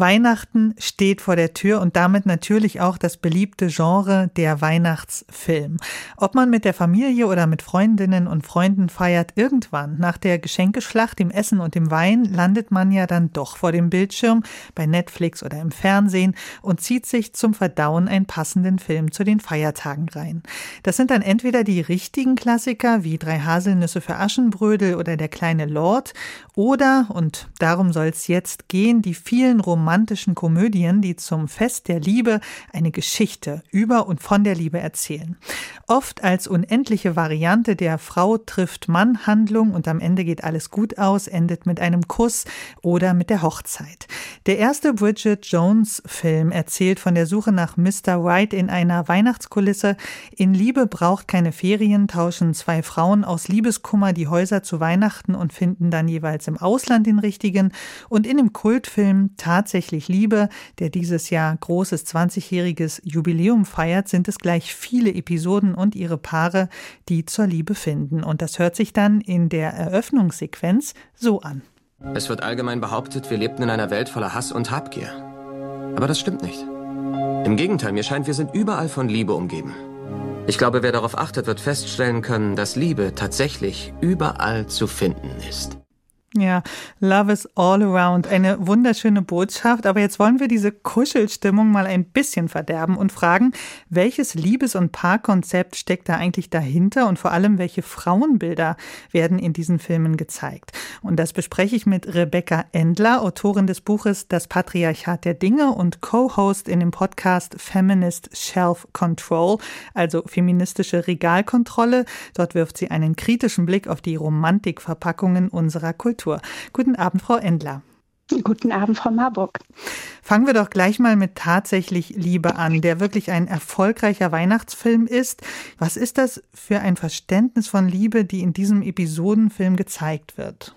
Weihnachten steht vor der Tür und damit natürlich auch das beliebte Genre der Weihnachtsfilm. Ob man mit der Familie oder mit Freundinnen und Freunden feiert, irgendwann nach der Geschenkeschlacht, dem Essen und dem Wein landet man ja dann doch vor dem Bildschirm bei Netflix oder im Fernsehen und zieht sich zum Verdauen einen passenden Film zu den Feiertagen rein. Das sind dann entweder die richtigen Klassiker wie Drei Haselnüsse für Aschenbrödel oder Der kleine Lord oder, und darum soll es jetzt gehen, die vielen romantischen Komödien, die zum Fest der Liebe eine Geschichte über und von der Liebe erzählen. Oft als unendliche Variante der Frau trifft Mann Handlung und am Ende geht alles gut aus, endet mit einem Kuss oder mit der Hochzeit. Der erste Bridget Jones Film erzählt von der Suche nach Mr. White in einer Weihnachtskulisse. In Liebe braucht keine Ferien tauschen zwei Frauen aus Liebeskummer die Häuser zu Weihnachten und finden dann jeweils im Ausland den richtigen. Und in dem Kultfilm Tatsächlich Liebe, der dieses Jahr großes 20-jähriges Jubiläum feiert, sind es gleich viele Episoden und ihre Paare, die zur Liebe finden. Und das hört sich dann in der Eröffnungssequenz so an. Es wird allgemein behauptet, wir lebten in einer Welt voller Hass und Habgier. Aber das stimmt nicht. Im Gegenteil, mir scheint, wir sind überall von Liebe umgeben. Ich glaube, wer darauf achtet, wird feststellen können, dass Liebe tatsächlich überall zu finden ist. Ja, Love is all around. Eine wunderschöne Botschaft. Aber jetzt wollen wir diese Kuschelstimmung mal ein bisschen verderben und fragen, welches Liebes- und Paarkonzept steckt da eigentlich dahinter und vor allem, welche Frauenbilder werden in diesen Filmen gezeigt? Und das bespreche ich mit Rebecca Endler, Autorin des Buches Das Patriarchat der Dinge und Co-Host in dem Podcast Feminist Shelf Control, also feministische Regalkontrolle. Dort wirft sie einen kritischen Blick auf die Romantikverpackungen unserer Kultur. Kultur. Guten Abend, Frau Endler. Guten Abend, Frau Marburg. Fangen wir doch gleich mal mit Tatsächlich Liebe an, der wirklich ein erfolgreicher Weihnachtsfilm ist. Was ist das für ein Verständnis von Liebe, die in diesem Episodenfilm gezeigt wird?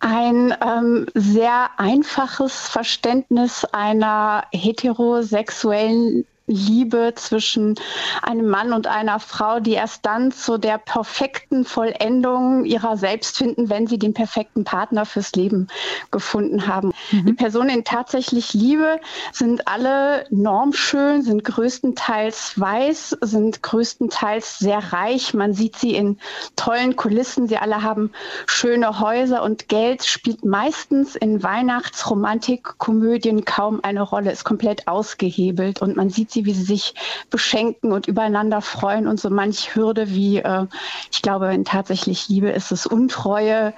Ein ähm, sehr einfaches Verständnis einer heterosexuellen Liebe zwischen einem Mann und einer Frau, die erst dann zu der perfekten Vollendung ihrer selbst finden, wenn sie den perfekten Partner fürs Leben gefunden haben. Mhm. Die Personen in tatsächlich Liebe sind alle normschön, sind größtenteils weiß, sind größtenteils sehr reich. Man sieht sie in tollen Kulissen. Sie alle haben schöne Häuser und Geld spielt meistens in Weihnachtsromantikkomödien kaum eine Rolle, ist komplett ausgehebelt und man sieht sie sie, wie sie sich beschenken und übereinander freuen und so manch Hürde wie, äh, ich glaube, in tatsächlich Liebe ist es Untreue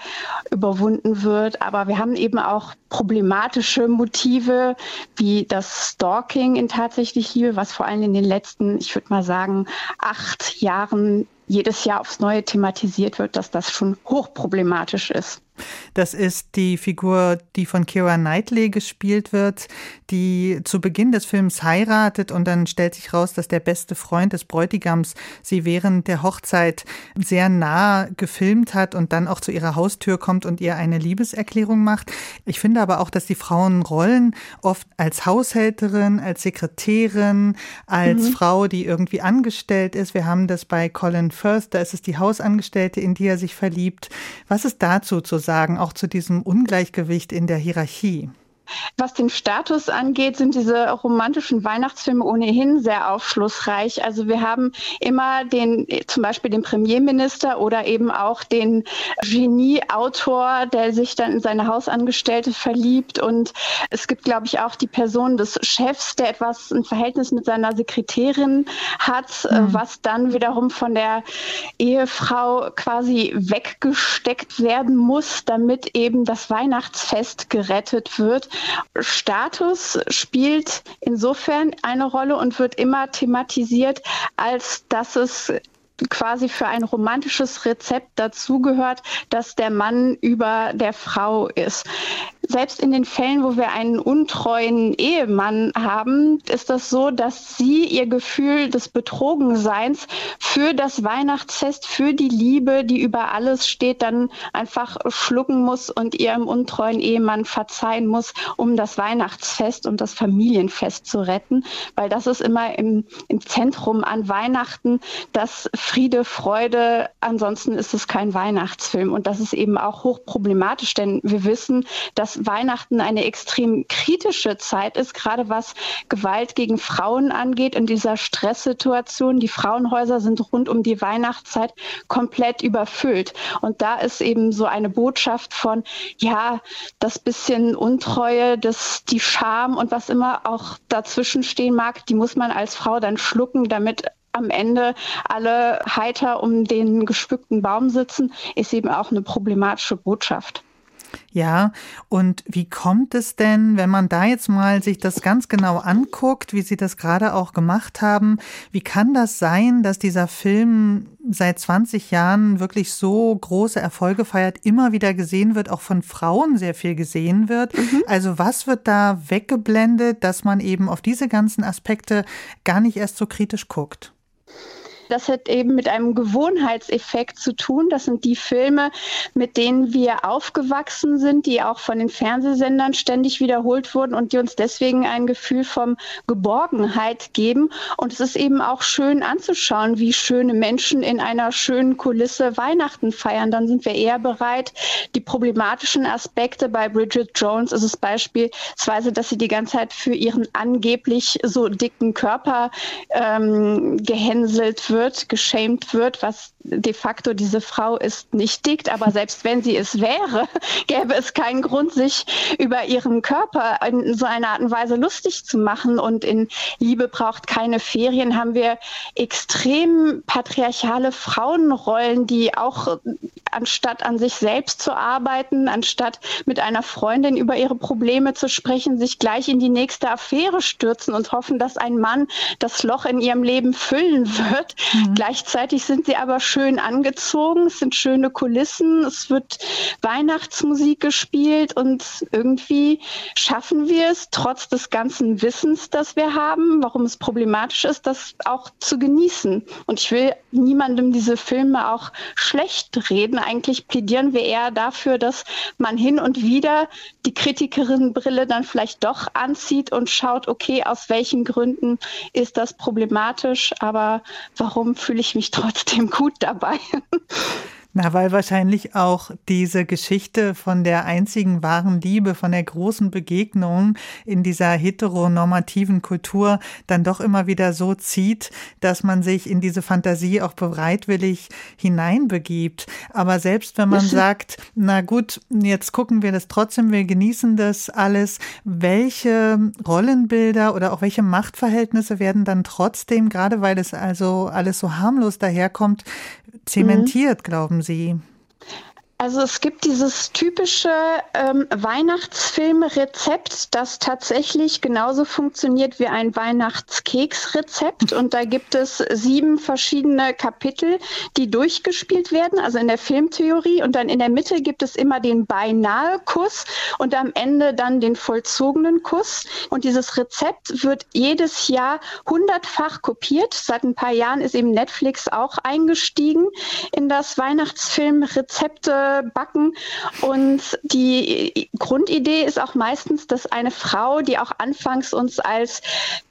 überwunden wird. Aber wir haben eben auch problematische Motive wie das Stalking in tatsächlich Liebe, was vor allem in den letzten, ich würde mal sagen, acht Jahren jedes Jahr aufs Neue thematisiert wird, dass das schon hochproblematisch ist. Das ist die Figur, die von Kira Knightley gespielt wird, die zu Beginn des Films heiratet und dann stellt sich raus, dass der beste Freund des Bräutigams sie während der Hochzeit sehr nah gefilmt hat und dann auch zu ihrer Haustür kommt und ihr eine Liebeserklärung macht. Ich finde aber auch, dass die Frauenrollen oft als Haushälterin, als Sekretärin, als mhm. Frau, die irgendwie angestellt ist. Wir haben das bei Colin Firth, da ist es die Hausangestellte, in die er sich verliebt. Was ist dazu zu sagen? Sagen, auch zu diesem Ungleichgewicht in der Hierarchie? Was den Status angeht, sind diese romantischen Weihnachtsfilme ohnehin sehr aufschlussreich. Also wir haben immer den, zum Beispiel den Premierminister oder eben auch den Genie-Autor, der sich dann in seine Hausangestellte verliebt. Und es gibt, glaube ich, auch die Person des Chefs, der etwas ein Verhältnis mit seiner Sekretärin hat, mhm. was dann wiederum von der Ehefrau quasi weggesteckt werden muss, damit eben das Weihnachtsfest gerettet wird. Status spielt insofern eine Rolle und wird immer thematisiert, als dass es quasi für ein romantisches Rezept dazugehört, dass der Mann über der Frau ist. Selbst in den Fällen, wo wir einen untreuen Ehemann haben, ist das so, dass sie ihr Gefühl des Betrogenseins für das Weihnachtsfest, für die Liebe, die über alles steht, dann einfach schlucken muss und ihrem untreuen Ehemann verzeihen muss, um das Weihnachtsfest und das Familienfest zu retten. Weil das ist immer im, im Zentrum an Weihnachten, das Friede, Freude, ansonsten ist es kein Weihnachtsfilm. Und das ist eben auch hochproblematisch, denn wir wissen, dass Weihnachten eine extrem kritische Zeit ist, gerade was Gewalt gegen Frauen angeht in dieser Stresssituation. Die Frauenhäuser sind rund um die Weihnachtszeit komplett überfüllt. Und da ist eben so eine Botschaft von, ja, das bisschen Untreue, das, die Scham und was immer auch dazwischen stehen mag, die muss man als Frau dann schlucken, damit am Ende alle heiter um den gespückten Baum sitzen, ist eben auch eine problematische Botschaft. Ja, und wie kommt es denn, wenn man da jetzt mal sich das ganz genau anguckt, wie Sie das gerade auch gemacht haben, wie kann das sein, dass dieser Film seit 20 Jahren wirklich so große Erfolge feiert, immer wieder gesehen wird, auch von Frauen sehr viel gesehen wird? Mhm. Also was wird da weggeblendet, dass man eben auf diese ganzen Aspekte gar nicht erst so kritisch guckt? Das hat eben mit einem Gewohnheitseffekt zu tun. Das sind die Filme, mit denen wir aufgewachsen sind, die auch von den Fernsehsendern ständig wiederholt wurden und die uns deswegen ein Gefühl von Geborgenheit geben. Und es ist eben auch schön anzuschauen, wie schöne Menschen in einer schönen Kulisse Weihnachten feiern. Dann sind wir eher bereit, die problematischen Aspekte bei Bridget Jones ist es beispielsweise, dass sie die ganze Zeit für ihren angeblich so dicken Körper ähm, gehänselt wird wird, geschämt wird, was de facto diese Frau ist nicht dick, aber selbst wenn sie es wäre, gäbe es keinen Grund, sich über ihren Körper in so einer Art und Weise lustig zu machen. Und in Liebe braucht keine Ferien haben wir extrem patriarchale Frauenrollen, die auch anstatt an sich selbst zu arbeiten, anstatt mit einer Freundin über ihre Probleme zu sprechen, sich gleich in die nächste Affäre stürzen und hoffen, dass ein Mann das Loch in ihrem Leben füllen wird. Mhm. Gleichzeitig sind sie aber schön angezogen, es sind schöne Kulissen, es wird Weihnachtsmusik gespielt und irgendwie schaffen wir es, trotz des ganzen Wissens, das wir haben, warum es problematisch ist, das auch zu genießen. Und ich will niemandem diese Filme auch schlecht reden. Eigentlich plädieren wir eher dafür, dass man hin und wieder die Kritikerinnenbrille dann vielleicht doch anzieht und schaut, okay, aus welchen Gründen ist das problematisch, aber warum fühle ich mich trotzdem gut dabei? Na, weil wahrscheinlich auch diese Geschichte von der einzigen wahren Liebe, von der großen Begegnung in dieser heteronormativen Kultur dann doch immer wieder so zieht, dass man sich in diese Fantasie auch bereitwillig hineinbegibt. Aber selbst wenn man sagt, na gut, jetzt gucken wir das trotzdem, wir genießen das alles, welche Rollenbilder oder auch welche Machtverhältnisse werden dann trotzdem, gerade weil es also alles so harmlos daherkommt, zementiert, mhm. glauben Sie? Also es gibt dieses typische ähm, Weihnachtsfilmrezept, das tatsächlich genauso funktioniert wie ein Weihnachtskeksrezept. Und da gibt es sieben verschiedene Kapitel, die durchgespielt werden, also in der Filmtheorie. Und dann in der Mitte gibt es immer den beinahe Kuss und am Ende dann den vollzogenen Kuss. Und dieses Rezept wird jedes Jahr hundertfach kopiert. Seit ein paar Jahren ist eben Netflix auch eingestiegen in das Weihnachtsfilmrezepte backen. Und die Grundidee ist auch meistens, dass eine Frau, die auch anfangs uns als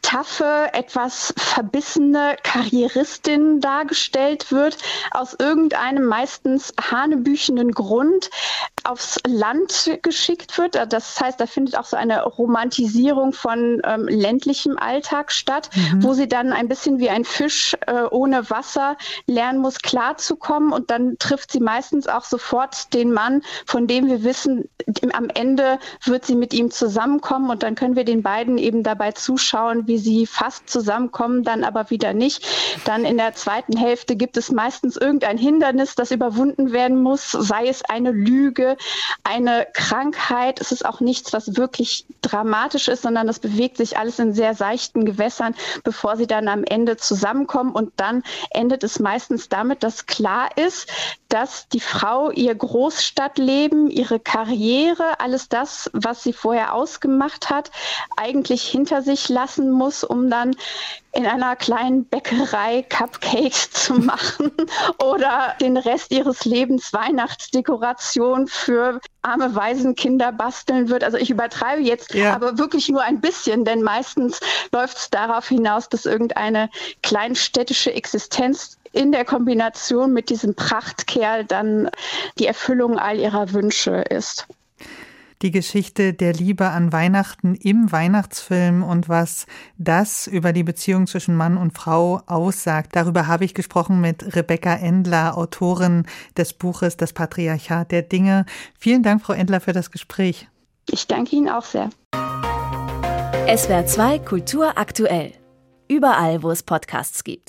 taffe, etwas verbissene Karrieristin dargestellt wird, aus irgendeinem meistens hanebüchenden Grund aufs Land geschickt wird. Das heißt, da findet auch so eine Romantisierung von ähm, ländlichem Alltag statt, mhm. wo sie dann ein bisschen wie ein Fisch äh, ohne Wasser lernen muss, klarzukommen. Und dann trifft sie meistens auch sofort den Mann, von dem wir wissen, am Ende wird sie mit ihm zusammenkommen. Und dann können wir den beiden eben dabei zuschauen, wie sie fast zusammenkommen, dann aber wieder nicht. Dann in der zweiten Hälfte gibt es meistens irgendein Hindernis, das überwunden werden muss, sei es eine Lüge, Eine Krankheit. Es ist auch nichts, was wirklich dramatisch ist, sondern es bewegt sich alles in sehr seichten Gewässern, bevor sie dann am Ende zusammenkommen. Und dann endet es meistens damit, dass klar ist, dass die Frau ihr Großstadtleben, ihre Karriere, alles das, was sie vorher ausgemacht hat, eigentlich hinter sich lassen muss, um dann in einer kleinen Bäckerei Cupcakes zu machen oder den Rest ihres Lebens Weihnachtsdekoration für arme Waisenkinder basteln wird. Also ich übertreibe jetzt, ja. aber wirklich nur ein bisschen, denn meistens läuft es darauf hinaus, dass irgendeine kleinstädtische Existenz in der Kombination mit diesem Prachtkerl dann die Erfüllung all ihrer Wünsche ist die Geschichte der Liebe an Weihnachten im Weihnachtsfilm und was das über die Beziehung zwischen Mann und Frau aussagt. Darüber habe ich gesprochen mit Rebecca Endler, Autorin des Buches Das Patriarchat der Dinge. Vielen Dank, Frau Endler, für das Gespräch. Ich danke Ihnen auch sehr. SWR 2 Kultur aktuell. Überall, wo es Podcasts gibt.